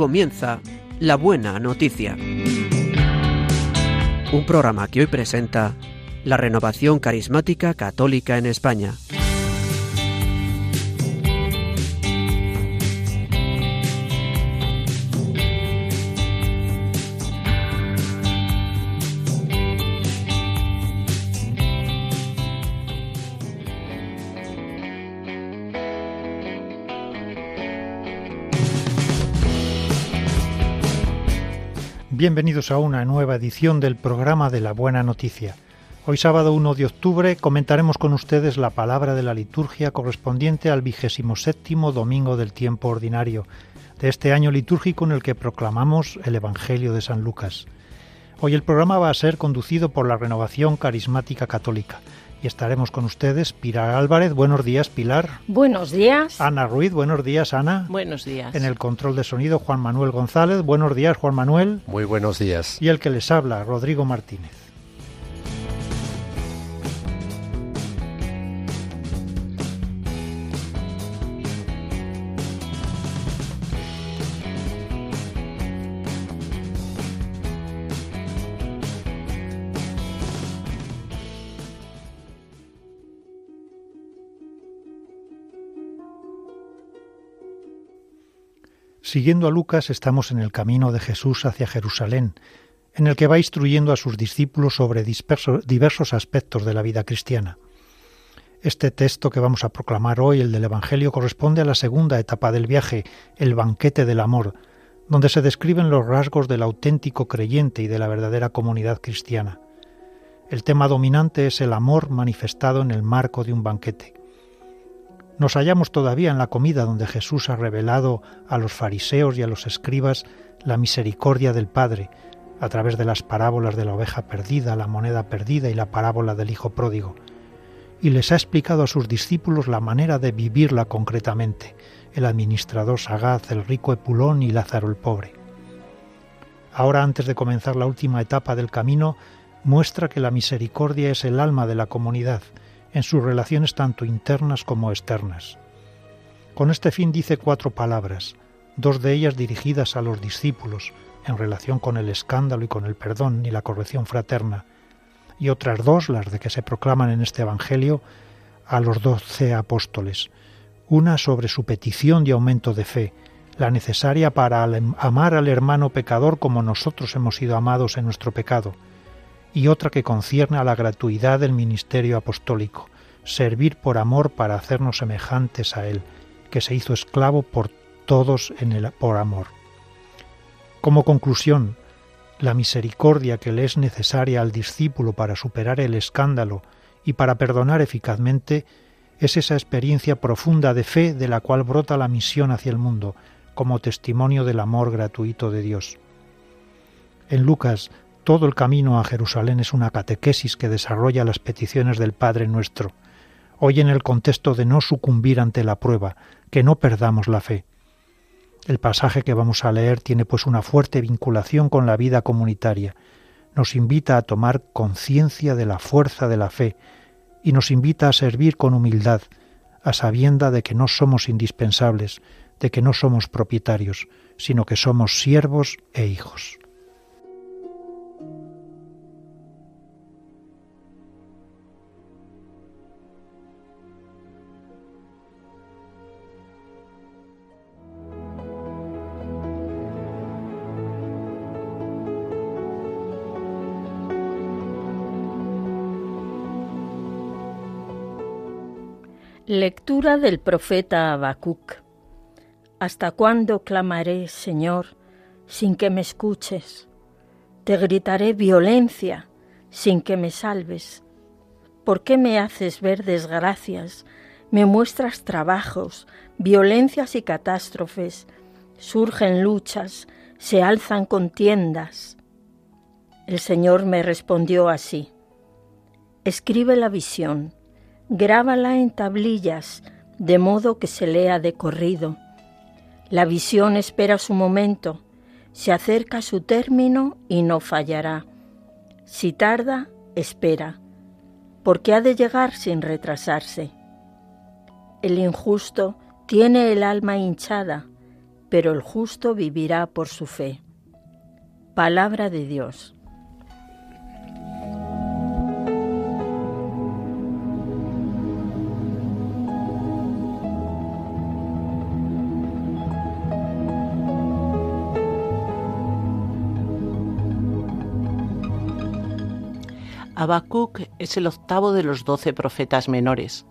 comienza La Buena Noticia. Un programa que hoy presenta la renovación carismática católica en España. Bienvenidos a una nueva edición del programa de la Buena Noticia. Hoy sábado 1 de octubre comentaremos con ustedes la palabra de la liturgia correspondiente al vigésimo séptimo domingo del tiempo ordinario de este año litúrgico en el que proclamamos el Evangelio de San Lucas. Hoy el programa va a ser conducido por la Renovación Carismática Católica y estaremos con ustedes Pilar Álvarez. Buenos días, Pilar. Buenos días. Ana Ruiz. Buenos días, Ana. Buenos días. En el control de sonido, Juan Manuel González. Buenos días, Juan Manuel. Muy buenos días. Y el que les habla, Rodrigo Martínez. Siguiendo a Lucas estamos en el camino de Jesús hacia Jerusalén, en el que va instruyendo a sus discípulos sobre diversos aspectos de la vida cristiana. Este texto que vamos a proclamar hoy, el del Evangelio, corresponde a la segunda etapa del viaje, el banquete del amor, donde se describen los rasgos del auténtico creyente y de la verdadera comunidad cristiana. El tema dominante es el amor manifestado en el marco de un banquete. Nos hallamos todavía en la comida donde Jesús ha revelado a los fariseos y a los escribas la misericordia del Padre a través de las parábolas de la oveja perdida, la moneda perdida y la parábola del Hijo pródigo, y les ha explicado a sus discípulos la manera de vivirla concretamente, el administrador sagaz, el rico Epulón y Lázaro el pobre. Ahora, antes de comenzar la última etapa del camino, muestra que la misericordia es el alma de la comunidad, en sus relaciones tanto internas como externas. Con este fin dice cuatro palabras, dos de ellas dirigidas a los discípulos, en relación con el escándalo y con el perdón y la corrección fraterna, y otras dos, las de que se proclaman en este Evangelio, a los doce apóstoles, una sobre su petición de aumento de fe, la necesaria para amar al hermano pecador como nosotros hemos sido amados en nuestro pecado, y otra que concierne a la gratuidad del ministerio apostólico, servir por amor para hacernos semejantes a Él, que se hizo esclavo por todos en el, por amor. Como conclusión, la misericordia que le es necesaria al discípulo para superar el escándalo y para perdonar eficazmente es esa experiencia profunda de fe de la cual brota la misión hacia el mundo, como testimonio del amor gratuito de Dios. En Lucas todo el camino a Jerusalén es una catequesis que desarrolla las peticiones del Padre nuestro. Hoy en el contexto de no sucumbir ante la prueba, que no perdamos la fe. El pasaje que vamos a leer tiene pues una fuerte vinculación con la vida comunitaria. Nos invita a tomar conciencia de la fuerza de la fe y nos invita a servir con humildad, a sabienda de que no somos indispensables, de que no somos propietarios, sino que somos siervos e hijos. Lectura del profeta Habacuc. ¿Hasta cuándo clamaré, Señor, sin que me escuches? Te gritaré violencia sin que me salves. ¿Por qué me haces ver desgracias? Me muestras trabajos, violencias y catástrofes. Surgen luchas, se alzan contiendas. El Señor me respondió así. Escribe la visión grábala en tablillas, de modo que se lea de corrido. La visión espera su momento, se acerca su término y no fallará. Si tarda, espera, porque ha de llegar sin retrasarse. El injusto tiene el alma hinchada, pero el justo vivirá por su fe. Palabra de Dios. Habacuc es el octavo de los doce profetas menores,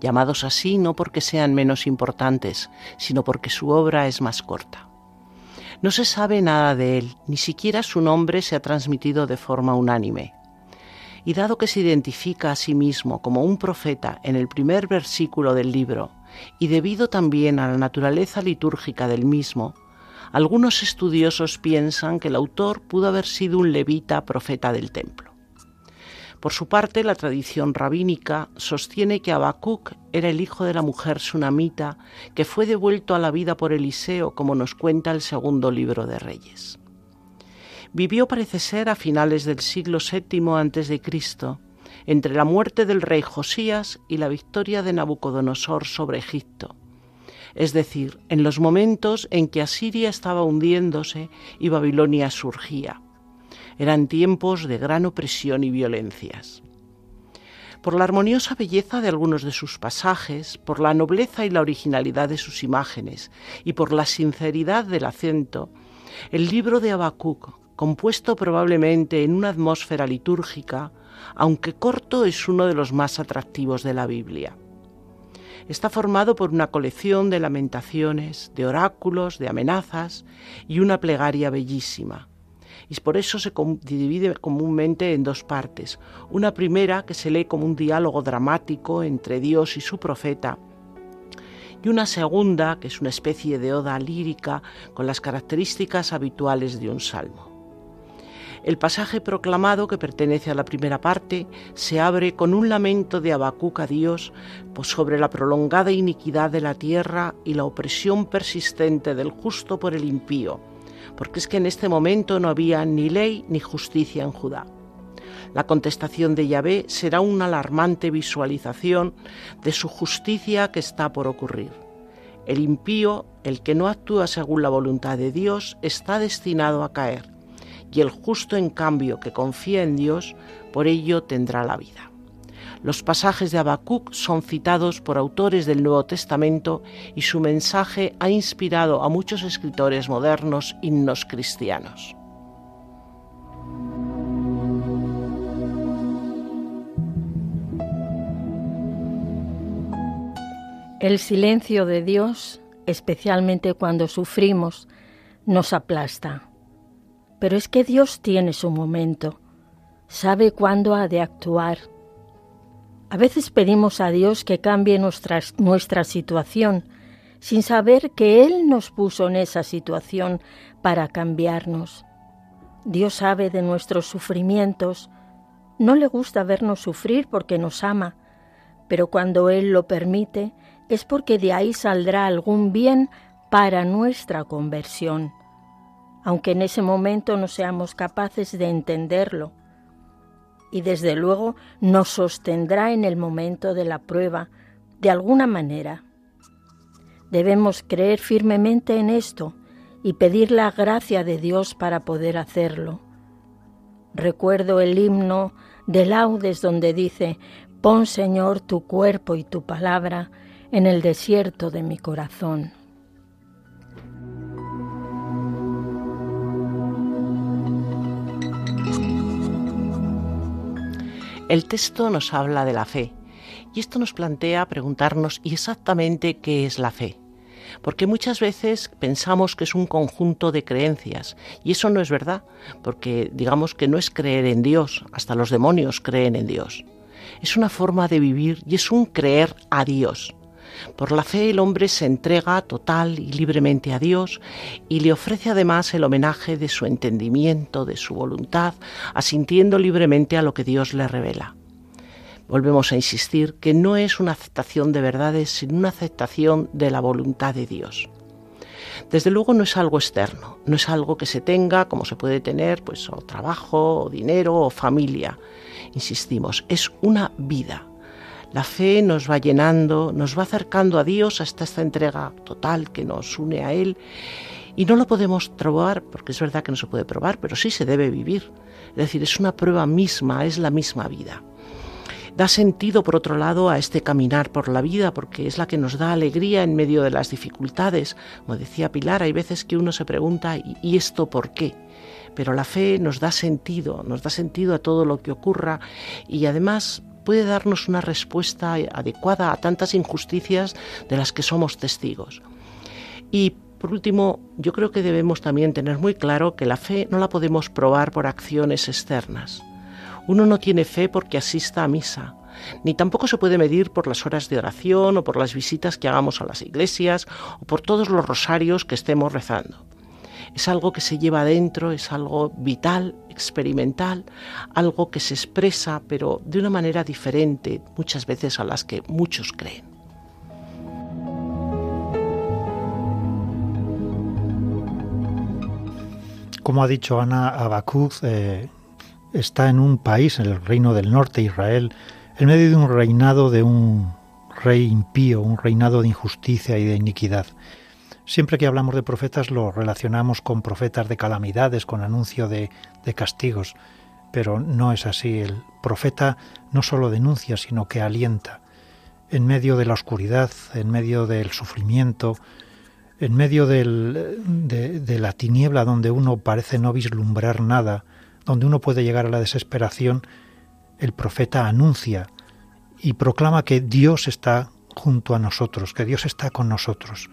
llamados así no porque sean menos importantes, sino porque su obra es más corta. No se sabe nada de él, ni siquiera su nombre se ha transmitido de forma unánime. Y dado que se identifica a sí mismo como un profeta en el primer versículo del libro, y debido también a la naturaleza litúrgica del mismo, algunos estudiosos piensan que el autor pudo haber sido un levita profeta del templo. Por su parte, la tradición rabínica sostiene que Habacuc era el hijo de la mujer sunamita que fue devuelto a la vida por Eliseo, como nos cuenta el segundo libro de Reyes. Vivió, parece ser, a finales del siglo VII a.C., entre la muerte del rey Josías y la victoria de Nabucodonosor sobre Egipto, es decir, en los momentos en que Asiria estaba hundiéndose y Babilonia surgía. Eran tiempos de gran opresión y violencias. Por la armoniosa belleza de algunos de sus pasajes, por la nobleza y la originalidad de sus imágenes y por la sinceridad del acento, el libro de Habacuc, compuesto probablemente en una atmósfera litúrgica, aunque corto, es uno de los más atractivos de la Biblia. Está formado por una colección de lamentaciones, de oráculos, de amenazas y una plegaria bellísima y por eso se divide comúnmente en dos partes. Una primera que se lee como un diálogo dramático entre Dios y su profeta, y una segunda que es una especie de oda lírica con las características habituales de un salmo. El pasaje proclamado, que pertenece a la primera parte, se abre con un lamento de Habacuc a Dios pues sobre la prolongada iniquidad de la tierra y la opresión persistente del justo por el impío, porque es que en este momento no había ni ley ni justicia en Judá. La contestación de Yahvé será una alarmante visualización de su justicia que está por ocurrir. El impío, el que no actúa según la voluntad de Dios, está destinado a caer, y el justo, en cambio, que confía en Dios, por ello tendrá la vida. Los pasajes de Habacuc son citados por autores del Nuevo Testamento y su mensaje ha inspirado a muchos escritores modernos himnos cristianos. El silencio de Dios, especialmente cuando sufrimos, nos aplasta. Pero es que Dios tiene su momento, sabe cuándo ha de actuar a veces pedimos a Dios que cambie nuestra situación sin saber que Él nos puso en esa situación para cambiarnos. Dios sabe de nuestros sufrimientos. No le gusta vernos sufrir porque nos ama, pero cuando Él lo permite es porque de ahí saldrá algún bien para nuestra conversión, aunque en ese momento no seamos capaces de entenderlo y desde luego nos sostendrá en el momento de la prueba, de alguna manera. Debemos creer firmemente en esto y pedir la gracia de Dios para poder hacerlo. Recuerdo el himno de laudes donde dice, Pon Señor tu cuerpo y tu palabra en el desierto de mi corazón. El texto nos habla de la fe y esto nos plantea preguntarnos ¿y exactamente qué es la fe? Porque muchas veces pensamos que es un conjunto de creencias y eso no es verdad, porque digamos que no es creer en Dios, hasta los demonios creen en Dios. Es una forma de vivir y es un creer a Dios. Por la fe el hombre se entrega total y libremente a Dios y le ofrece además el homenaje de su entendimiento, de su voluntad, asintiendo libremente a lo que Dios le revela. Volvemos a insistir que no es una aceptación de verdades, sino una aceptación de la voluntad de Dios. Desde luego no es algo externo, no es algo que se tenga como se puede tener, pues o trabajo, o dinero, o familia. Insistimos, es una vida La fe nos va llenando, nos va acercando a Dios hasta esta entrega total que nos une a Él. Y no lo podemos probar, porque es verdad que no se puede probar, pero sí se debe vivir. Es decir, es una prueba misma, es la misma vida. Da sentido, por otro lado, a este caminar por la vida, porque es la que nos da alegría en medio de las dificultades. Como decía Pilar, hay veces que uno se pregunta, ¿y esto por qué? Pero la fe nos da sentido, nos da sentido a todo lo que ocurra y además puede darnos una respuesta adecuada a tantas injusticias de las que somos testigos. Y por último, yo creo que debemos también tener muy claro que la fe no la podemos probar por acciones externas. Uno no tiene fe porque asista a misa, ni tampoco se puede medir por las horas de oración o por las visitas que hagamos a las iglesias o por todos los rosarios que estemos rezando es algo que se lleva adentro, es algo vital, experimental, algo que se expresa, pero de una manera diferente muchas veces a las que muchos creen. Como ha dicho Ana Habacuc, eh, está en un país, en el reino del norte, Israel, en medio de un reinado de un rey impío, un reinado de injusticia y de iniquidad. Siempre que hablamos de profetas lo relacionamos con profetas de calamidades, con anuncio de, castigos, pero no es así. El profeta no solo denuncia, sino que alienta. En medio de la oscuridad, en medio del sufrimiento, en medio de, de, la tiniebla donde uno parece no vislumbrar nada, donde uno puede llegar a la desesperación, el profeta anuncia y proclama que Dios está junto a nosotros, que Dios está con nosotros.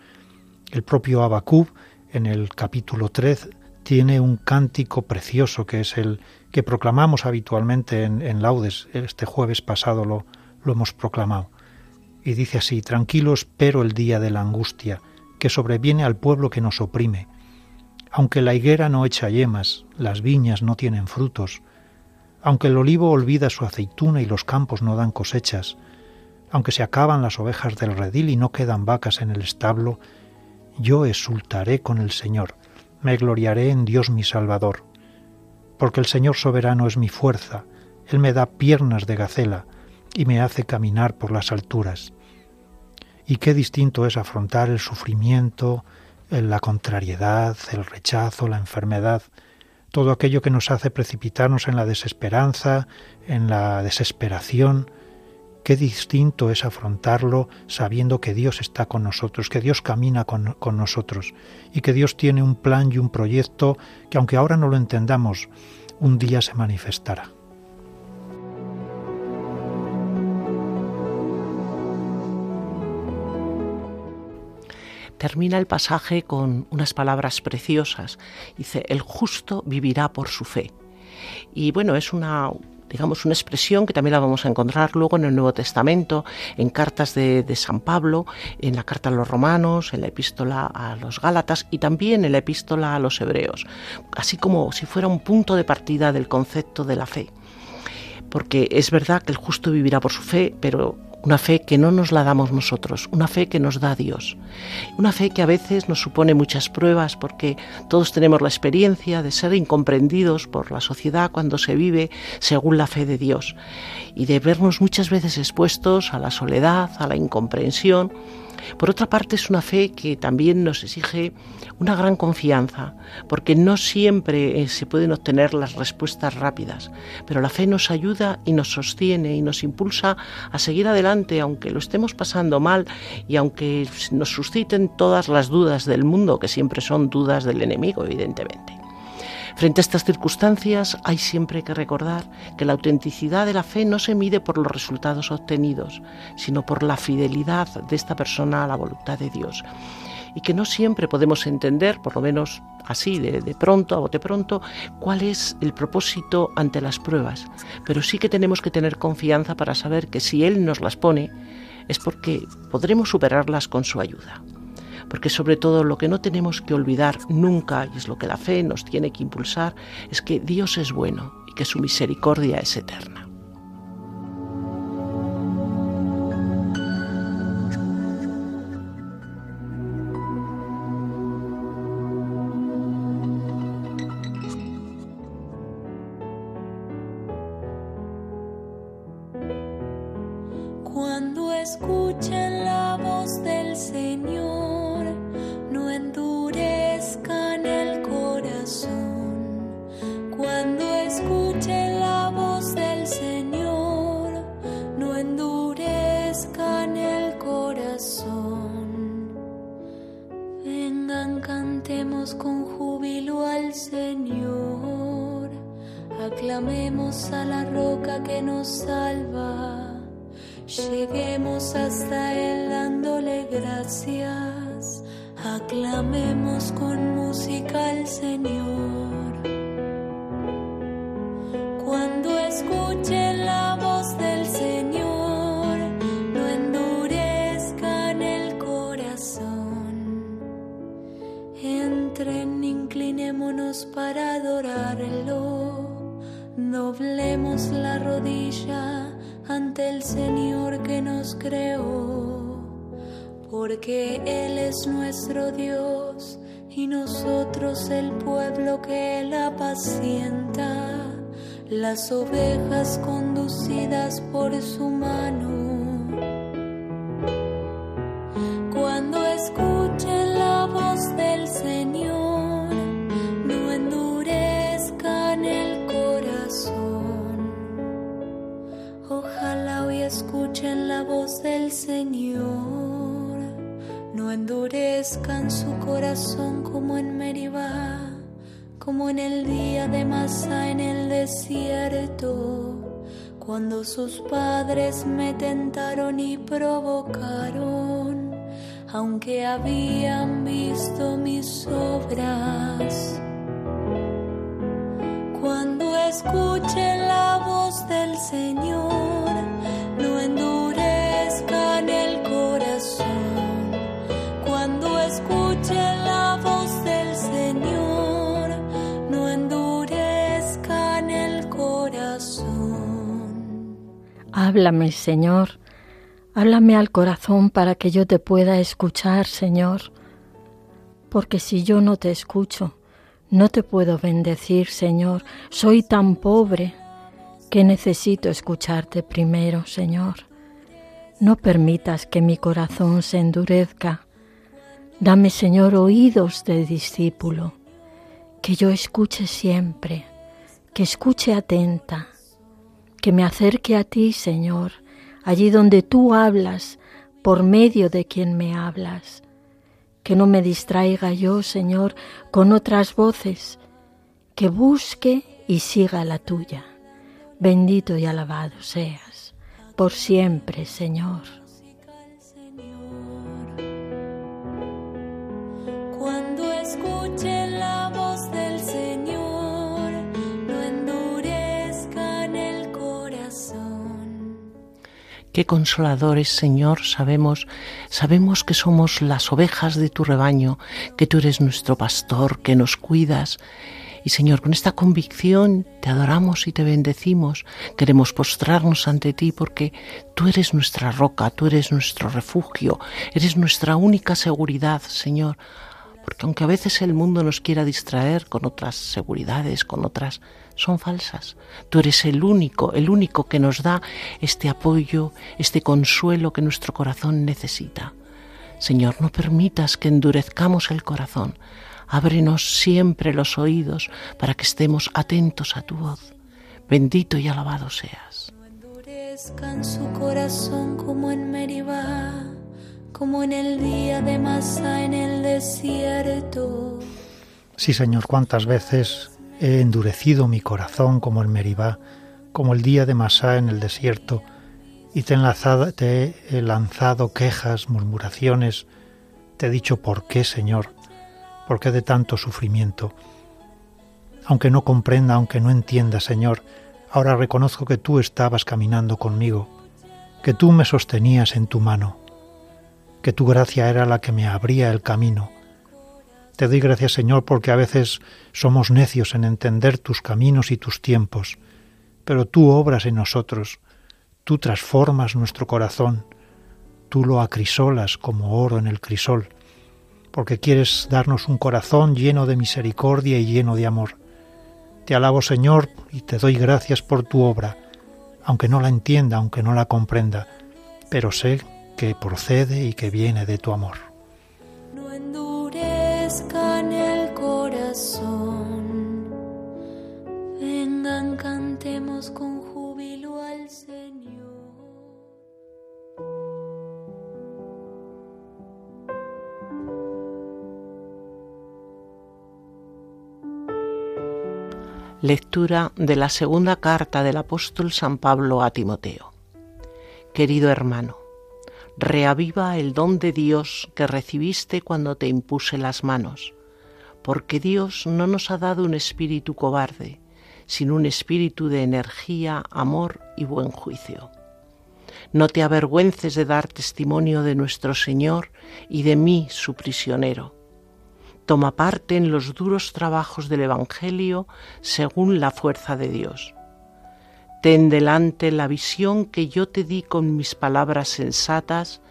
El propio Abacub, en el capítulo 3, tiene un cántico precioso que es el que proclamamos habitualmente en, laudes. Este jueves pasado lo, lo hemos proclamado. Y dice así, tranquilo espero el día de la angustia que sobreviene al pueblo que nos oprime. Aunque la higuera no echa yemas, las viñas no tienen frutos, aunque el olivo olvida su aceituna y los campos no dan cosechas, aunque se acaban las ovejas del redil y no quedan vacas en el establo, yo exultaré con el Señor, me gloriaré en Dios mi Salvador, porque el Señor soberano es mi fuerza, Él me da piernas de gacela y me hace caminar por las alturas. Y qué distinto es afrontar el sufrimiento, la contrariedad, el rechazo, la enfermedad, todo aquello que nos hace precipitarnos en la desesperanza, en la desesperación, Qué distinto es afrontarlo sabiendo que Dios está con nosotros, que Dios camina con, nosotros y que Dios tiene un plan y un proyecto que aunque ahora no lo entendamos, un día se manifestará. termina el pasaje con unas palabras preciosas. Dice, el justo vivirá por su fe. Y bueno, es una, digamos, una expresión que también la vamos a encontrar luego en el Nuevo Testamento, en cartas de, San Pablo, en la carta a los romanos, en la epístola a los Gálatas y también en la epístola a los hebreos, así como si fuera un punto de partida del concepto de la fe. Porque es verdad que el justo vivirá por su fe, pero una fe que no nos la damos nosotros, una fe que nos da Dios, una fe que a veces nos supone muchas pruebas porque todos tenemos la experiencia de ser incomprendidos por la sociedad cuando se vive según la fe de Dios. Y de vernos muchas veces expuestos a la soledad, a la incomprensión por otra parte, es una fe que también nos exige una gran confianza, porque no siempre eh, se pueden obtener las respuestas rápidas, pero la fe nos ayuda y nos sostiene y nos impulsa a seguir adelante, aunque lo estemos pasando mal y aunque nos susciten todas las dudas del mundo, que siempre son dudas del enemigo, evidentemente. Frente a estas circunstancias hay siempre que recordar que la autenticidad de la fe no se mide por los resultados obtenidos, sino por la fidelidad de esta persona a la voluntad de Dios. Y que no siempre podemos entender, por lo menos así, de, pronto, a bote pronto, cuál es el propósito ante las pruebas. Pero sí que tenemos que tener confianza para saber que si Él nos las pone, es porque podremos superarlas con su ayuda porque sobre todo lo que no tenemos que olvidar nunca, y es lo que la fe nos tiene que impulsar, es que Dios es bueno y que su misericordia es eterna. Nuestro Dios y nosotros el pueblo que Él apacienta, las ovejas conducidas por su mano. Cuando escuchen la voz del Señor, escuchen la voz del Señor, endurezcan su corazón como en Meribá, como en el día de Masa en el desierto, cuando sus padres me tentaron y provocaron, aunque habían visto mis obras. Cuando escuchen la voz del Señor, Háblame, Señor. Háblame al corazón para que yo te pueda escuchar, Señor. Porque si yo no te escucho, no te puedo bendecir, Señor. Soy tan pobre que necesito escucharte primero, Señor. No permitas que mi corazón se endurezca. Dame, Señor, oídos de discípulo, que yo escuche siempre, que escuche atenta, que me acerque a ti, Señor, allí donde tú hablas, por medio de quien me hablas. Que no me distraiga yo, Señor, con otras voces, que busque y siga la tuya. Bendito y alabado seas por siempre, Señor. Qué consoladores, Señor, sabemos, sabemos que somos las ovejas de tu rebaño, que tú eres nuestro pastor, que nos cuidas y Señor, con esta convicción te adoramos y te bendecimos. Queremos postrarnos ante ti porque tú eres nuestra roca, tú eres nuestro refugio, eres nuestra única seguridad, Señor. Porque aunque a veces el mundo nos quiera distraer con otras seguridades, con otras, son falsas. Tú eres el único, el único que nos da este apoyo, este consuelo que nuestro corazón necesita. Señor, no permitas que endurezcamos el corazón, ábrenos siempre los oídos para que estemos atentos a tu voz. Bendito y alabado seas. No endurezcan su corazón como en Meribá, como en el día de Masa en el desierto. Sí, Señor, cuántas veces he endurecido mi corazón como en Meribá, como el día de Masá en el desierto, y te te he lanzado quejas, murmuraciones, te he dicho por qué, Señor, ¿Por qué de tanto sufrimiento? Aunque no comprenda, aunque no entienda, Señor, ahora reconozco que tú estabas caminando conmigo, que tú me sostenías en tu mano, que tu gracia era la que me abría el camino. Te doy gracias, Señor, porque a veces somos necios en entender tus caminos y tus tiempos, pero tú obras en nosotros, tú transformas nuestro corazón, tú lo acrisolas como oro en el crisol, porque quieres darnos un corazón lleno de misericordia y lleno de amor. Te alabo, Señor, y te doy gracias por tu obra, aunque no la entienda, aunque no la comprenda, pero sé que procede y que viene de tu amor. Con júbilo al Señor. Lectura de la segunda carta del apóstol San Pablo a Timoteo. Querido hermano, reaviva el don de Dios que recibiste cuando te impuse las manos, porque Dios no nos ha dado un espíritu cobarde, sino un espíritu de energía, amor y buen juicio. No te avergüences de dar testimonio de nuestro Señor y de mí, su prisionero toma parte en los duros trabajos del Evangelio según la fuerza de Dios. Ten delante la visión que yo te di con mis palabras sensatas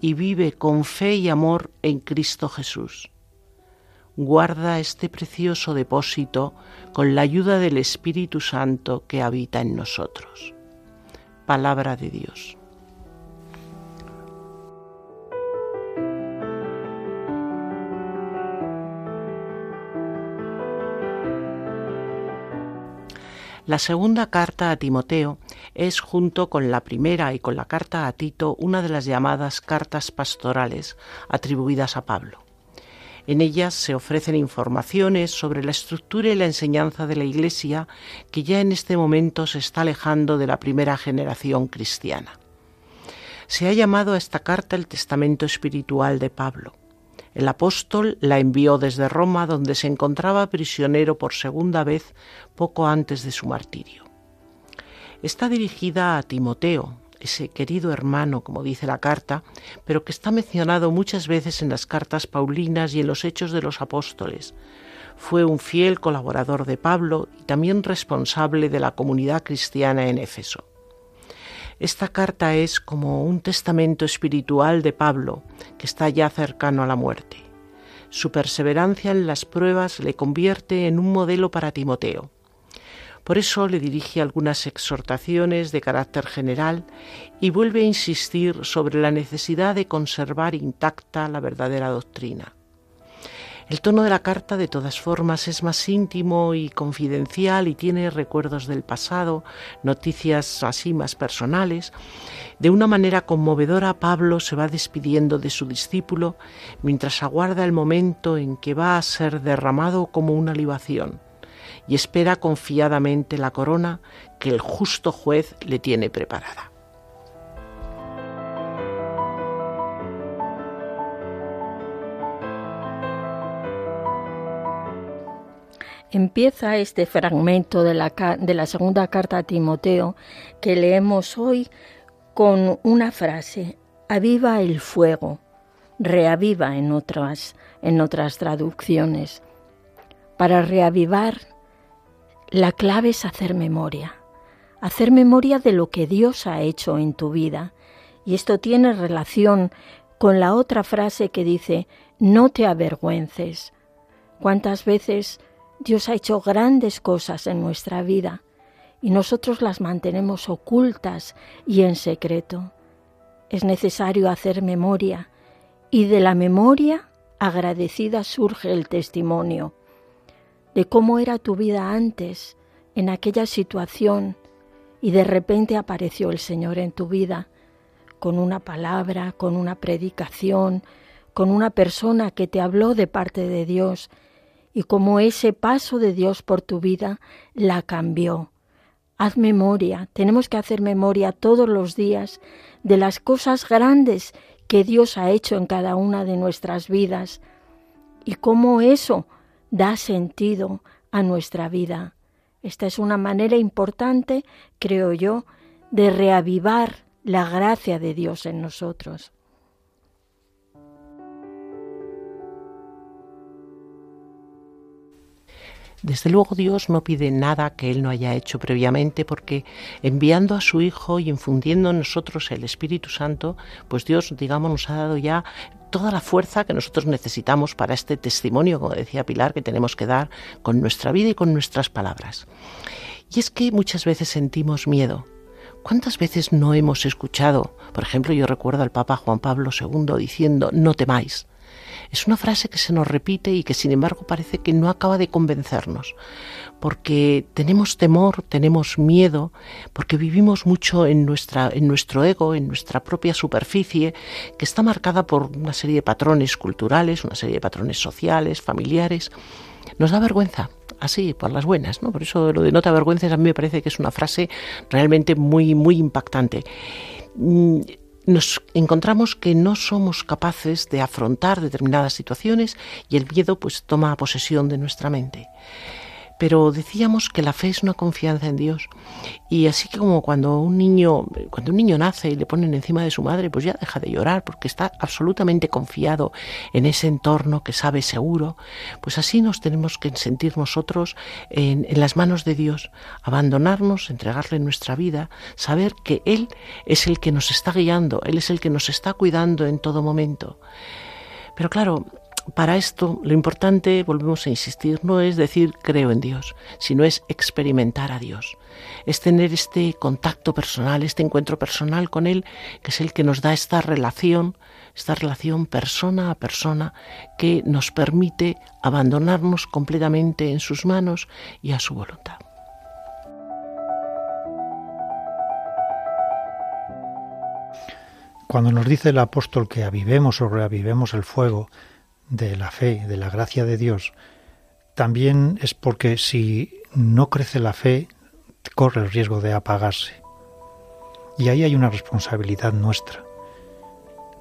y vive con fe y amor en Cristo Jesús. Guarda este precioso depósito con la ayuda del Espíritu Santo que habita en nosotros. Palabra de Dios. La segunda carta a Timoteo es, junto con la primera y con la carta a Tito, una de las llamadas cartas pastorales atribuidas a Pablo. En ellas se ofrecen informaciones sobre la estructura y la enseñanza de la Iglesia que ya en este momento se está alejando de la primera generación cristiana. Se ha llamado a esta carta el Testamento Espiritual de Pablo. El apóstol la envió desde Roma, donde se encontraba prisionero por segunda vez poco antes de su martirio. Está dirigida a Timoteo, ese querido hermano, como dice la carta, pero que está mencionado muchas veces en las cartas paulinas y en los hechos de los apóstoles. Fue un fiel colaborador de Pablo y también responsable de la comunidad cristiana en Éfeso. Esta carta es como un testamento espiritual de Pablo, que está ya cercano a la muerte. Su perseverancia en las pruebas le convierte en un modelo para Timoteo. Por eso le dirige algunas exhortaciones de carácter general y vuelve a insistir sobre la necesidad de conservar intacta la verdadera doctrina. El tono de la carta, de todas formas, es más íntimo y confidencial y tiene recuerdos del pasado, noticias así más personales. De una manera conmovedora, Pablo se va despidiendo de su discípulo mientras aguarda el momento en que va a ser derramado como una libación y espera confiadamente la corona que el justo juez le tiene preparada. Empieza este fragmento de la, de la segunda carta a Timoteo que leemos hoy con una frase, aviva el fuego, reaviva en otras, en otras traducciones. Para reavivar, la clave es hacer memoria, hacer memoria de lo que Dios ha hecho en tu vida. Y esto tiene relación con la otra frase que dice, no te avergüences. ¿Cuántas veces Dios ha hecho grandes cosas en nuestra vida y nosotros las mantenemos ocultas y en secreto. Es necesario hacer memoria y de la memoria agradecida surge el testimonio de cómo era tu vida antes, en aquella situación, y de repente apareció el Señor en tu vida, con una palabra, con una predicación, con una persona que te habló de parte de Dios y como ese paso de Dios por tu vida la cambió. Haz memoria, tenemos que hacer memoria todos los días de las cosas grandes que Dios ha hecho en cada una de nuestras vidas y cómo eso da sentido a nuestra vida. Esta es una manera importante, creo yo, de reavivar la gracia de Dios en nosotros. Desde luego Dios no pide nada que Él no haya hecho previamente porque enviando a su Hijo y infundiendo en nosotros el Espíritu Santo, pues Dios, digamos, nos ha dado ya toda la fuerza que nosotros necesitamos para este testimonio, como decía Pilar, que tenemos que dar con nuestra vida y con nuestras palabras. Y es que muchas veces sentimos miedo ¿Cuántas veces no hemos escuchado? Por ejemplo, yo recuerdo al Papa Juan Pablo II diciendo, no temáis. Es una frase que se nos repite y que sin embargo parece que no acaba de convencernos, porque tenemos temor, tenemos miedo, porque vivimos mucho en, nuestra, en nuestro ego, en nuestra propia superficie, que está marcada por una serie de patrones culturales, una serie de patrones sociales, familiares. Nos da vergüenza, así, por las buenas, ¿no? Por eso lo de no te avergüences a mí me parece que es una frase realmente muy, muy impactante. Nos encontramos que no somos capaces de afrontar determinadas situaciones y el miedo pues toma posesión de nuestra mente. Pero decíamos que la fe es una confianza en Dios. Y así como cuando un niño, cuando un niño nace y le ponen encima de su madre, pues ya deja de llorar porque está absolutamente confiado en ese entorno que sabe seguro, pues así nos tenemos que sentir nosotros en, en las manos de Dios, abandonarnos, entregarle nuestra vida, saber que Él es el que nos está guiando, Él es el que nos está cuidando en todo momento. Pero claro, para esto lo importante, volvemos a insistir, no es decir creo en Dios, sino es experimentar a Dios. Es tener este contacto personal, este encuentro personal con Él, que es el que nos da esta relación, esta relación persona a persona, que nos permite abandonarnos completamente en sus manos y a su voluntad. Cuando nos dice el apóstol que avivemos o reavivemos el fuego, de la fe, de la gracia de Dios, también es porque si no crece la fe, corre el riesgo de apagarse. Y ahí hay una responsabilidad nuestra.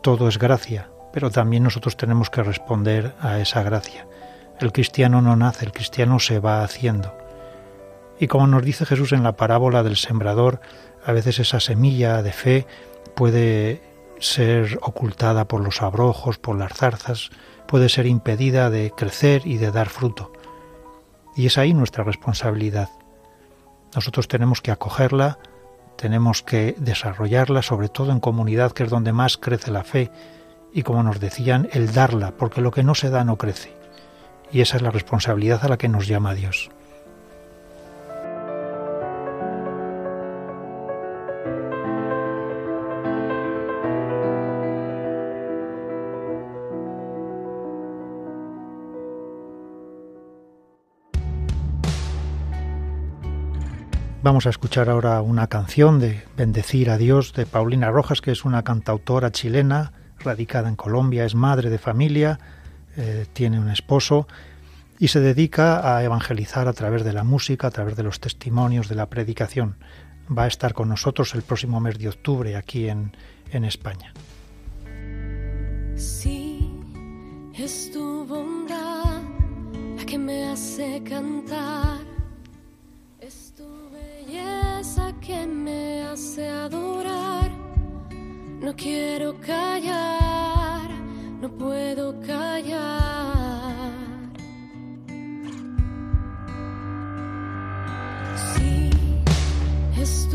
Todo es gracia, pero también nosotros tenemos que responder a esa gracia. El cristiano no nace, el cristiano se va haciendo. Y como nos dice Jesús en la parábola del sembrador, a veces esa semilla de fe puede ser ocultada por los abrojos, por las zarzas, puede ser impedida de crecer y de dar fruto. Y es ahí nuestra responsabilidad. Nosotros tenemos que acogerla, tenemos que desarrollarla, sobre todo en comunidad, que es donde más crece la fe, y como nos decían, el darla, porque lo que no se da no crece. Y esa es la responsabilidad a la que nos llama Dios. Vamos a escuchar ahora una canción de Bendecir a Dios de Paulina Rojas, que es una cantautora chilena, radicada en Colombia, es madre de familia, eh, tiene un esposo y se dedica a evangelizar a través de la música, a través de los testimonios, de la predicación. Va a estar con nosotros el próximo mes de octubre aquí en, en España. Sí, es tu bondad la que me hace cantar que me hace adorar. No quiero callar, no puedo callar. Sí, es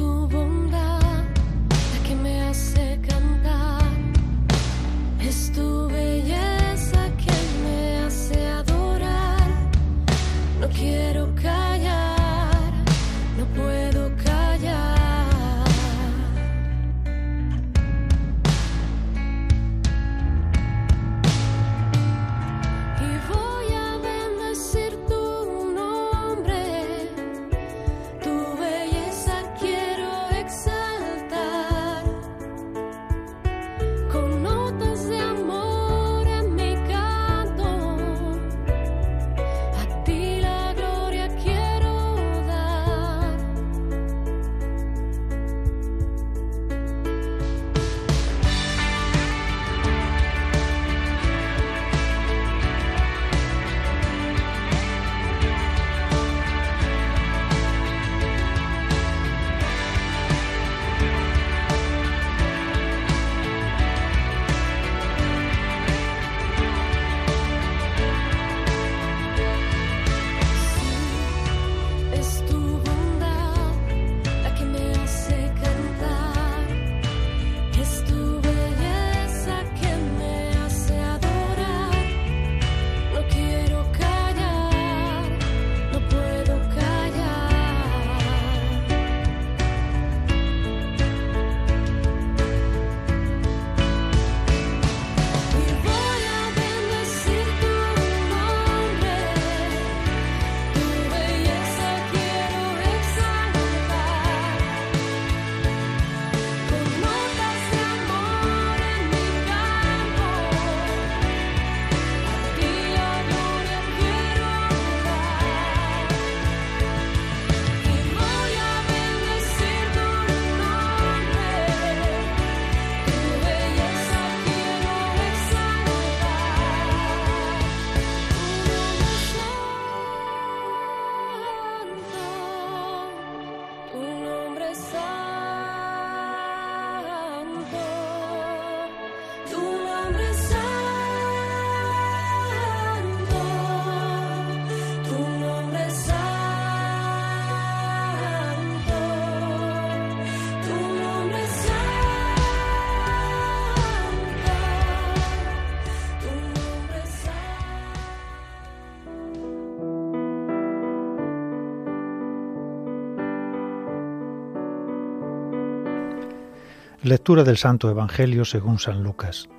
Lectura del Santo Evangelio según San Lucas.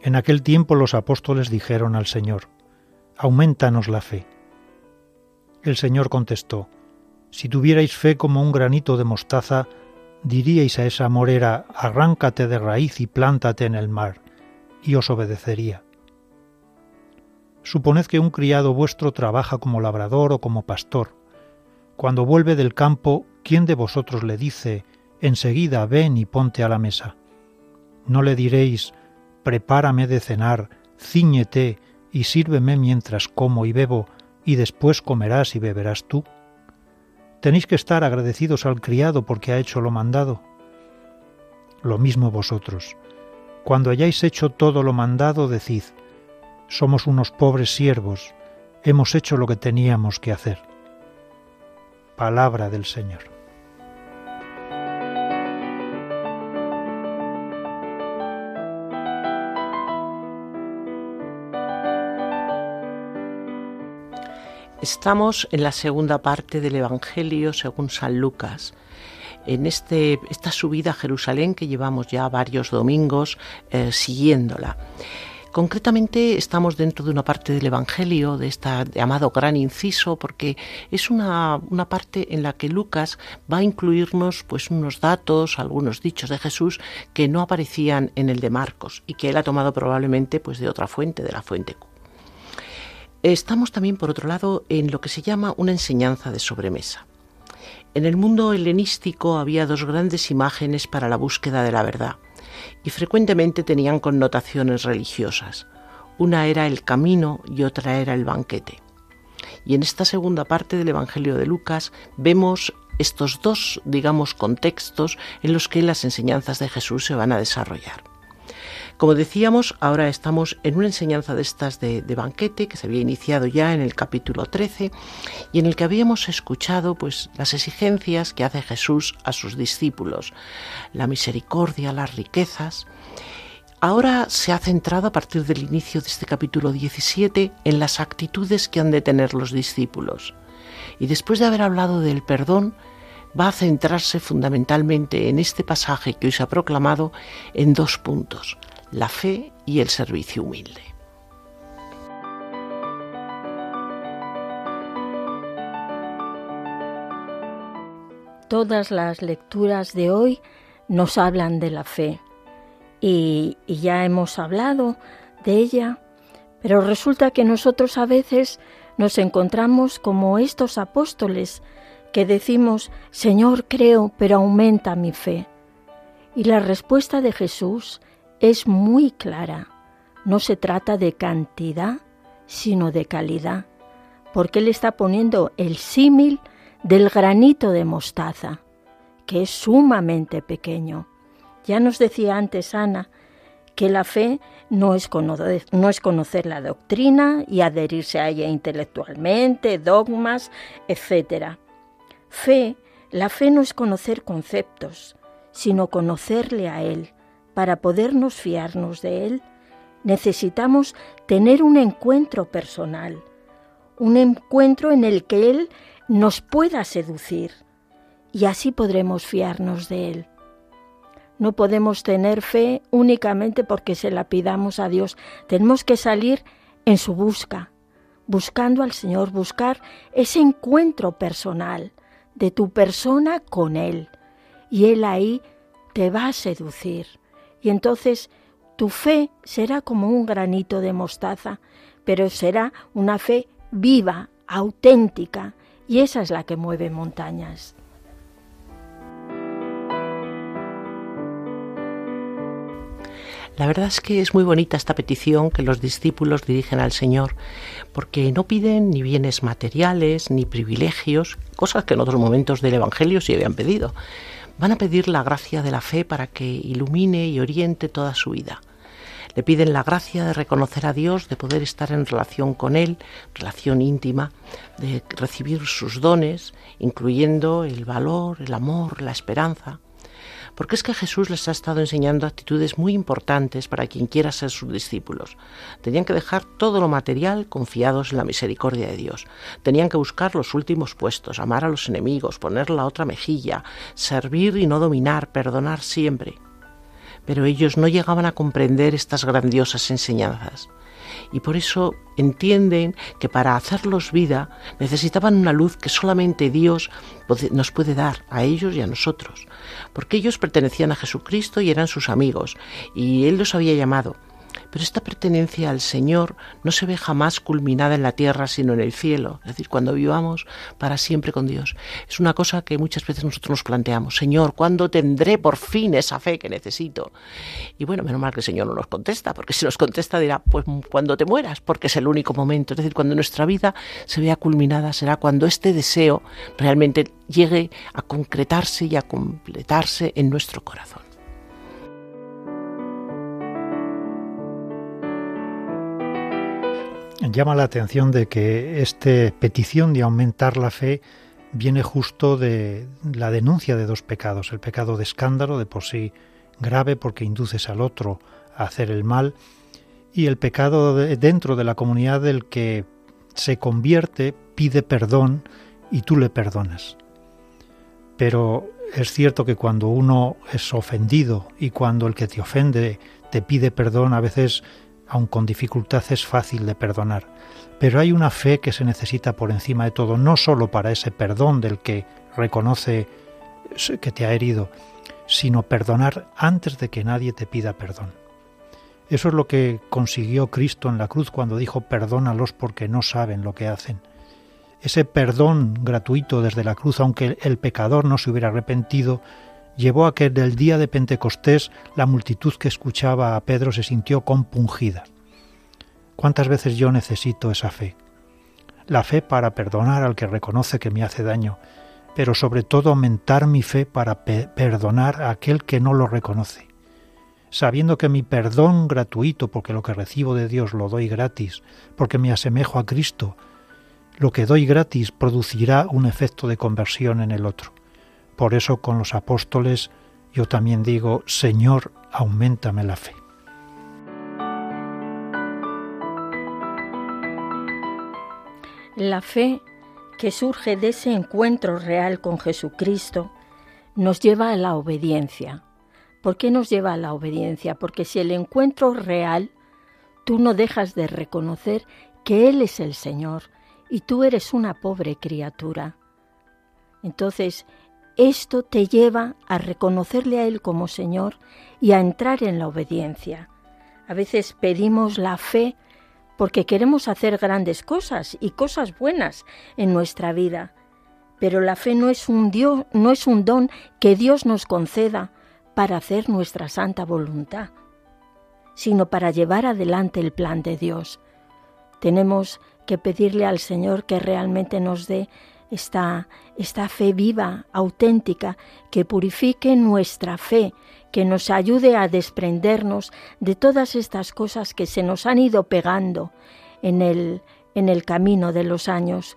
En aquel tiempo los apóstoles dijeron al Señor, Aumentanos la fe. El Señor contestó, Si tuvierais fe como un granito de mostaza, diríais a esa morera, Arráncate de raíz y plántate en el mar, y os obedecería. Suponed que un criado vuestro trabaja como labrador o como pastor. Cuando vuelve del campo, ¿quién de vosotros le dice, enseguida ven y ponte a la mesa. No le diréis, prepárame de cenar, ciñete y sírveme mientras como y bebo, y después comerás y beberás tú. Tenéis que estar agradecidos al criado porque ha hecho lo mandado. Lo mismo vosotros. Cuando hayáis hecho todo lo mandado, decid, somos unos pobres siervos, hemos hecho lo que teníamos que hacer. Palabra del Señor. Estamos en la segunda parte del Evangelio según San Lucas. En este, esta subida a Jerusalén que llevamos ya varios domingos eh, siguiéndola. Concretamente estamos dentro de una parte del Evangelio, de este llamado gran inciso, porque es una, una, parte en la que Lucas va a incluirnos pues unos datos, algunos dichos de Jesús que no aparecían en el de Marcos y que él ha tomado probablemente pues de otra fuente, de la fuente Estamos también, por otro lado, en lo que se llama una enseñanza de sobremesa. En el mundo helenístico había dos grandes imágenes para la búsqueda de la verdad, y frecuentemente tenían connotaciones religiosas. Una era el camino y otra era el banquete. Y en esta segunda parte del Evangelio de Lucas vemos estos dos, digamos, contextos en los que las enseñanzas de Jesús se van a desarrollar. Como decíamos, ahora estamos en una enseñanza de estas de, banquete que se había iniciado ya en el capítulo 13 y en el que habíamos escuchado pues las exigencias que hace Jesús a sus discípulos, la misericordia, las riquezas. Ahora se ha centrado a partir del inicio de este capítulo 17 en las actitudes que han de tener los discípulos. Y después de haber hablado del perdón, va a centrarse fundamentalmente en este pasaje que hoy se ha proclamado en dos puntos la fe y el servicio humilde. Todas las lecturas de hoy nos hablan de la fe y, ya hemos hablado de ella, pero resulta que nosotros a veces nos encontramos como estos apóstoles que decimos, Señor, creo, pero aumenta mi fe. Y la respuesta de Jesús es muy clara. No se trata de cantidad, sino de calidad, porque Él está poniendo el símil del granito de mostaza, que es sumamente pequeño. Ya nos decía antes Ana que la fe no es, conocer, la doctrina y adherirse a ella intelectualmente, dogmas, etc. Fe, la fe no es conocer conceptos, sino conocerle a Él, para podernos fiarnos de Él, necesitamos tener un encuentro personal, un encuentro en el que Él nos pueda seducir y así podremos fiarnos de Él. No podemos tener fe únicamente porque se la pidamos a Dios, tenemos que salir en su busca, buscando al Señor, buscar ese encuentro personal de tu persona con Él y Él ahí te va a seducir y entonces tu fe será como un granito de mostaza, pero será una fe viva, auténtica, y esa es la que mueve montañas. La verdad es que es muy bonita esta petición que los discípulos dirigen al Señor, porque no piden ni bienes materiales, ni privilegios, cosas que en otros momentos del Evangelio sí habían pedido, van a pedir la gracia de la fe para que ilumine y oriente toda su vida. Le piden la gracia de reconocer a Dios, de poder estar en relación con Él, relación íntima, de recibir sus dones, incluyendo el valor, el amor, la esperanza. Porque es que Jesús les ha estado enseñando actitudes muy importantes para quien quiera ser sus discípulos. Tenían que dejar todo lo material confiados en la misericordia de Dios. Tenían que buscar los últimos puestos, amar a los enemigos, poner la otra mejilla, servir y no dominar, perdonar siempre. Pero ellos no llegaban a comprender estas grandiosas enseñanzas y por eso entienden que para hacerlos vida necesitaban una luz que solamente Dios nos puede dar a ellos y a nosotros, porque ellos pertenecían a Jesucristo y eran sus amigos, y Él los había llamado pero esta pertenencia al Señor no se ve jamás culminada en la tierra, sino en el cielo. Es decir, cuando vivamos para siempre con Dios. Es una cosa que muchas veces nosotros nos planteamos. Señor, ¿cuándo tendré por fin esa fe que necesito? Y bueno, menos mal que el Señor no nos contesta, porque si nos contesta dirá, pues cuando te mueras, porque es el único momento. Es decir, cuando nuestra vida se vea culminada será cuando este deseo realmente llegue a concretarse y a completarse en nuestro corazón. Llama la atención de que esta petición de aumentar la fe viene justo de la denuncia de dos pecados, el pecado de escándalo, de por sí grave porque induces al otro a hacer el mal, y el pecado dentro de la comunidad del que se convierte, pide perdón y tú le perdonas. Pero es cierto que cuando uno es ofendido y cuando el que te ofende te pide perdón, a veces aun con dificultad es fácil de perdonar, pero hay una fe que se necesita por encima de todo, no sólo para ese perdón del que reconoce que te ha herido, sino perdonar antes de que nadie te pida perdón. Eso es lo que consiguió Cristo en la cruz cuando dijo perdónalos porque no saben lo que hacen. Ese perdón gratuito desde la cruz, aunque el pecador no se hubiera arrepentido, llevó a que del día de Pentecostés la multitud que escuchaba a Pedro se sintió compungida. ¿Cuántas veces yo necesito esa fe? La fe para perdonar al que reconoce que me hace daño, pero sobre todo aumentar mi fe para perdonar a aquel que no lo reconoce, sabiendo que mi perdón gratuito, porque lo que recibo de Dios lo doy gratis, porque me asemejo a Cristo, lo que doy gratis producirá un efecto de conversión en el otro. Por eso con los apóstoles yo también digo, Señor, aumentame la fe. La fe que surge de ese encuentro real con Jesucristo nos lleva a la obediencia. ¿Por qué nos lleva a la obediencia? Porque si el encuentro real, tú no dejas de reconocer que Él es el Señor y tú eres una pobre criatura. Entonces, esto te lleva a reconocerle a Él como Señor y a entrar en la obediencia. A veces pedimos la fe porque queremos hacer grandes cosas y cosas buenas en nuestra vida. Pero la fe no es un Dios, no es un don que Dios nos conceda para hacer nuestra santa voluntad, sino para llevar adelante el plan de Dios. Tenemos que pedirle al Señor que realmente nos dé esta, esta fe viva, auténtica, que purifique nuestra fe, que nos ayude a desprendernos de todas estas cosas que se nos han ido pegando en el, en el camino de los años.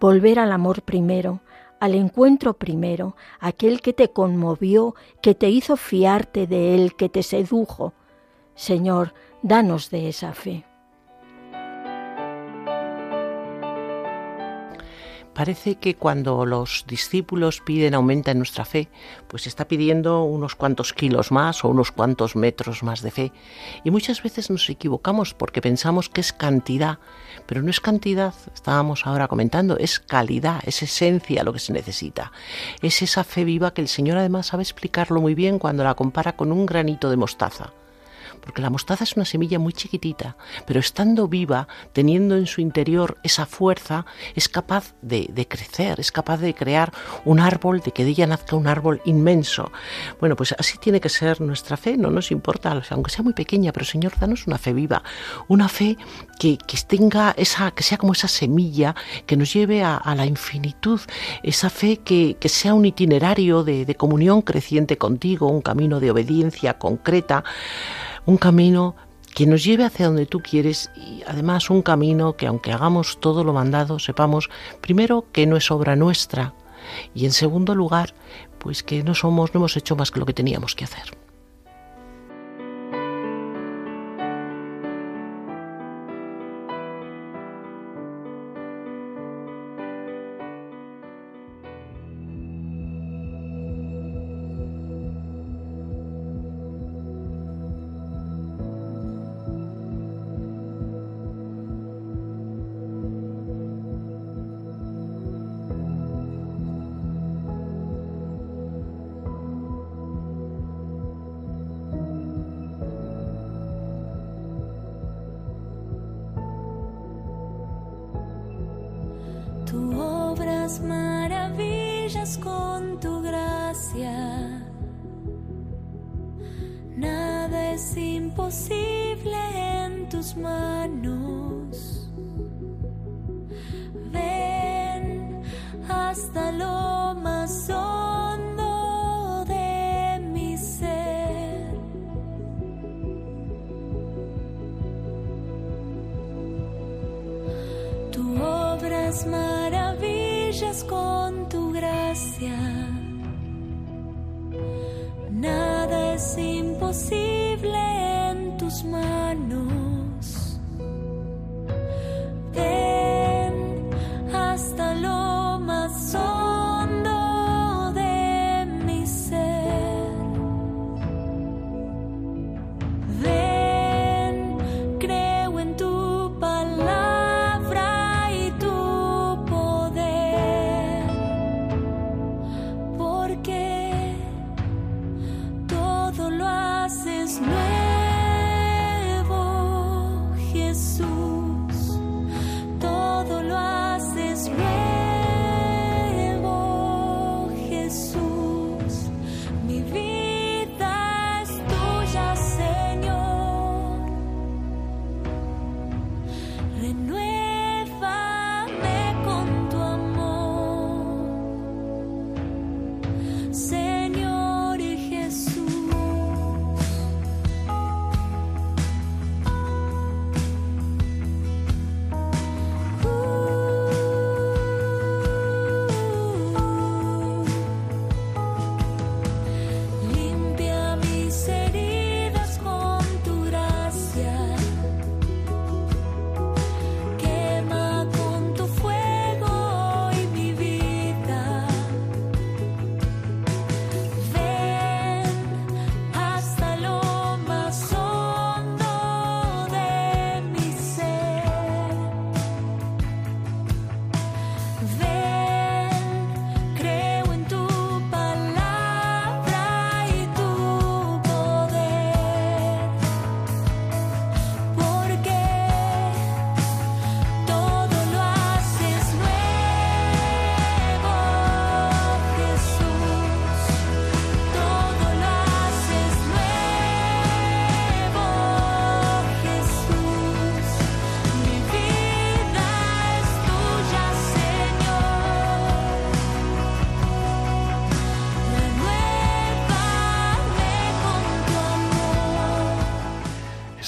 Volver al amor primero, al encuentro primero, aquel que te conmovió, que te hizo fiarte de él, que te sedujo. Señor, danos de esa fe. Parece que cuando los discípulos piden aumenta en nuestra fe, pues está pidiendo unos cuantos kilos más o unos cuantos metros más de fe. Y muchas veces nos equivocamos porque pensamos que es cantidad, pero no es cantidad, estábamos ahora comentando, es calidad, es esencia lo que se necesita. Es esa fe viva que el Señor además sabe explicarlo muy bien cuando la compara con un granito de mostaza porque la mostaza es una semilla muy chiquitita, pero estando viva, teniendo en su interior esa fuerza, es capaz de, crecer, es capaz de crear un árbol, de que de ella nazca un árbol inmenso. Bueno, pues así tiene que ser nuestra fe, no nos importa, aunque sea muy pequeña, pero Señor, danos una fe viva, una fe que, tenga esa, que sea como esa semilla que nos lleve a, la infinitud, esa fe que, sea un itinerario de comunión creciente contigo, un camino de obediencia concreta un camino que nos lleve hacia donde tú quieres y además un camino que aunque hagamos todo lo mandado, sepamos primero que no es obra nuestra, Y en segundo lugar, pues que no somos, no hemos hecho más que lo que teníamos que hacer.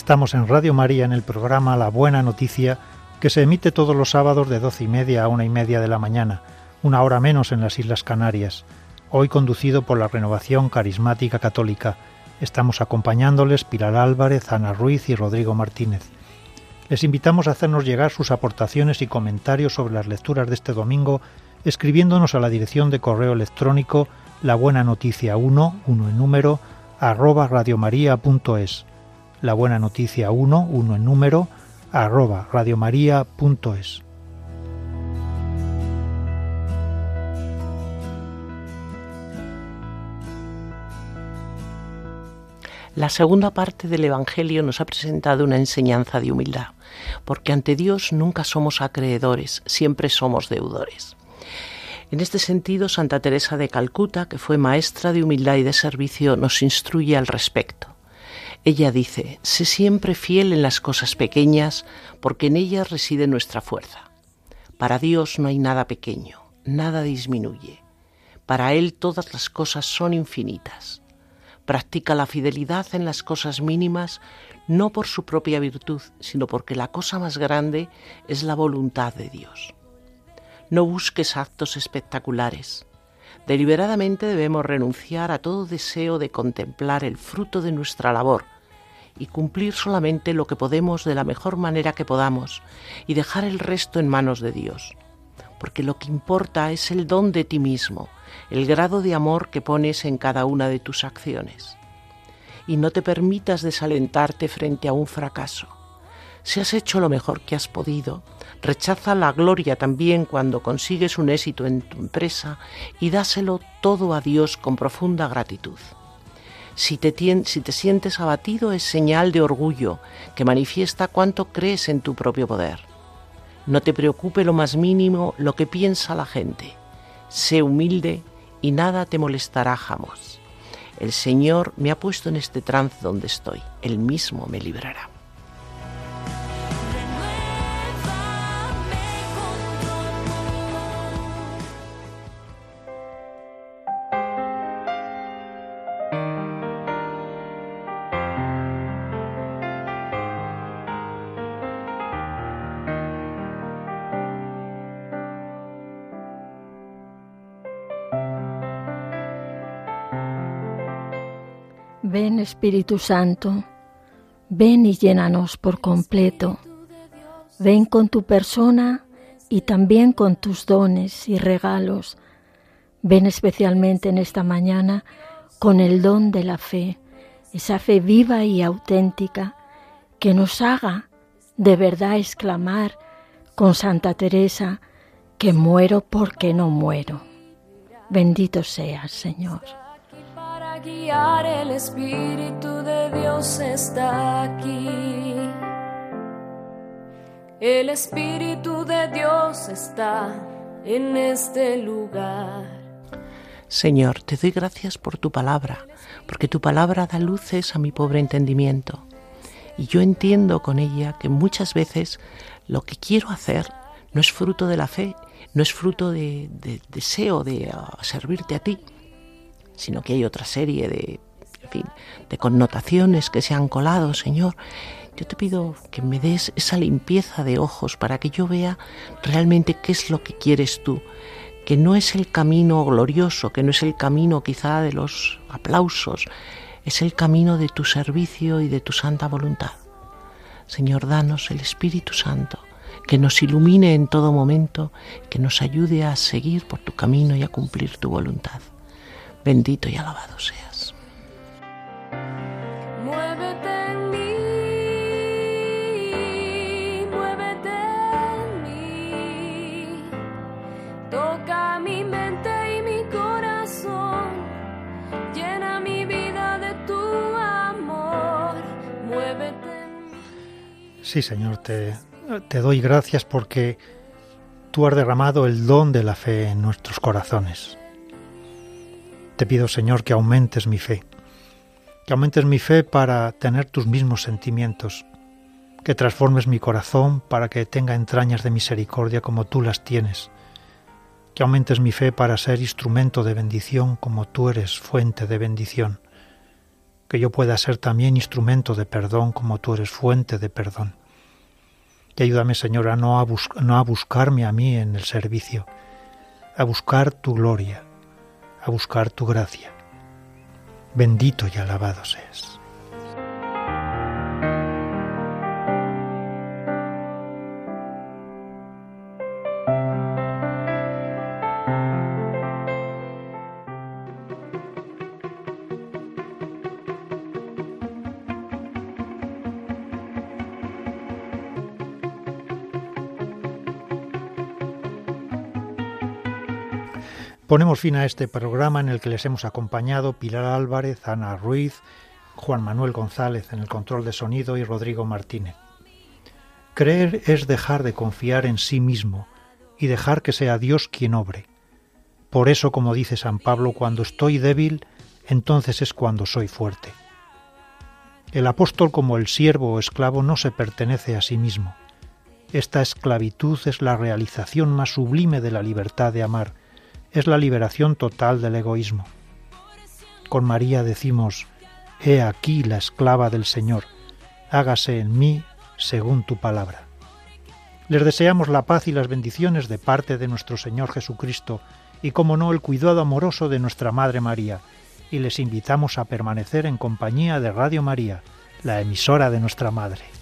Estamos en Radio María en el programa La Buena Noticia, que se emite todos los sábados de doce y media a una y media de la mañana, una hora menos en las Islas Canarias. Hoy conducido por la Renovación Carismática Católica. Estamos acompañándoles Pilar Álvarez, Ana Ruiz y Rodrigo Martínez. Les invitamos a hacernos llegar sus aportaciones y comentarios sobre las lecturas de este domingo escribiéndonos a la dirección de correo electrónico la buena noticia 1, 1 en número, radiomaria.es la buena noticia 1, 1 en número, arroba radiomaria.es. La segunda parte del Evangelio nos ha presentado una enseñanza de humildad, porque ante Dios nunca somos acreedores, siempre somos deudores. En este sentido, Santa Teresa de Calcuta, que fue maestra de humildad y de servicio, nos instruye al respecto. Ella dice, sé siempre fiel en las cosas pequeñas, porque en ellas reside nuestra fuerza. Para Dios no hay nada pequeño, nada disminuye. Para Él todas las cosas son infinitas. Practica la fidelidad en las cosas mínimas, no por su propia virtud, sino porque la cosa más grande es la voluntad de Dios. No busques actos espectaculares. Deliberadamente debemos renunciar a todo deseo de contemplar el fruto de nuestra labor y cumplir solamente lo que podemos de la mejor manera que podamos y dejar el resto en manos de Dios. Porque lo que importa es el don de ti mismo, el grado de amor que pones en cada una de tus acciones. Y no te permitas desalentarte frente a un fracaso. Si has hecho lo mejor que has podido, rechaza la gloria también cuando consigues un éxito en tu empresa y dáselo todo a Dios con profunda gratitud. Si te, si te, sientes abatido es señal de orgullo que manifiesta cuánto crees en tu propio poder. No te preocupe lo más mínimo lo que piensa la gente. Sé humilde y nada te molestará jamás. El Señor me ha puesto en este trance donde estoy. Él mismo me librará. Espíritu Santo, ven y llénanos por completo. Ven con tu persona y también con tus dones y regalos. Ven especialmente en esta mañana con el don de la fe, esa fe viva y auténtica que nos haga de verdad exclamar con Santa Teresa que muero porque no muero. Bendito seas, Señor guiar, el Espíritu de Dios está aquí. El Espíritu de Dios está en este lugar. Señor, te doy gracias por tu palabra, porque tu palabra da luces a mi pobre entendimiento. Y yo entiendo con ella que muchas veces lo que quiero hacer no es fruto de la fe, no es fruto de, deseo de ah, servirte a ti, sino que hay otra serie de, fin, de connotaciones que se han colado, Señor. Yo te pido que me des esa limpieza de ojos para que yo vea realmente qué es lo que quieres tú, que no es el camino glorioso, que no es el camino quizá de los aplausos, es el camino de tu servicio y de tu santa voluntad. Señor, danos el Espíritu Santo, que nos ilumine en todo momento, que nos ayude a seguir por tu camino y a cumplir tu voluntad bendito y alabado seas. Muévete en mí, muévete en mí, toca mi mente y mi corazón, llena mi vida de tu amor, muévete en mí. Sí, Señor, te, te doy gracias porque tú has derramado el don de la fe en nuestros corazones te pido, Señor, que aumentes mi fe, que aumentes mi fe para tener tus mismos sentimientos, que transformes mi corazón para que tenga entrañas de misericordia como tú las tienes, que aumentes mi fe para ser instrumento de bendición como tú eres fuente de bendición, que yo pueda ser también instrumento de perdón como tú eres fuente de perdón. Y ayúdame, Señor, a no, a, no a buscarme a mí en el servicio, a buscar tu gloria, a buscar tu gracia. Bendito y alabado seas. Ponemos fin a este programa en el que les hemos acompañado Pilar Álvarez, Ana Ruiz, Juan Manuel González en el control de sonido y Rodrigo Martínez. Creer es dejar de confiar en sí mismo y dejar que sea Dios quien obre. Por eso, como dice San Pablo, cuando estoy débil, entonces es cuando soy fuerte. El apóstol como el siervo o esclavo no se pertenece a sí mismo. Esta esclavitud es la realización más sublime de la libertad de amar, es la liberación total del egoísmo. Con María decimos, He aquí la esclava del Señor, hágase en mí según tu palabra. Les deseamos la paz y las bendiciones de parte de nuestro Señor Jesucristo y, como no, el cuidado amoroso de nuestra Madre María, y les invitamos a permanecer en compañía de Radio María, la emisora de nuestra Madre.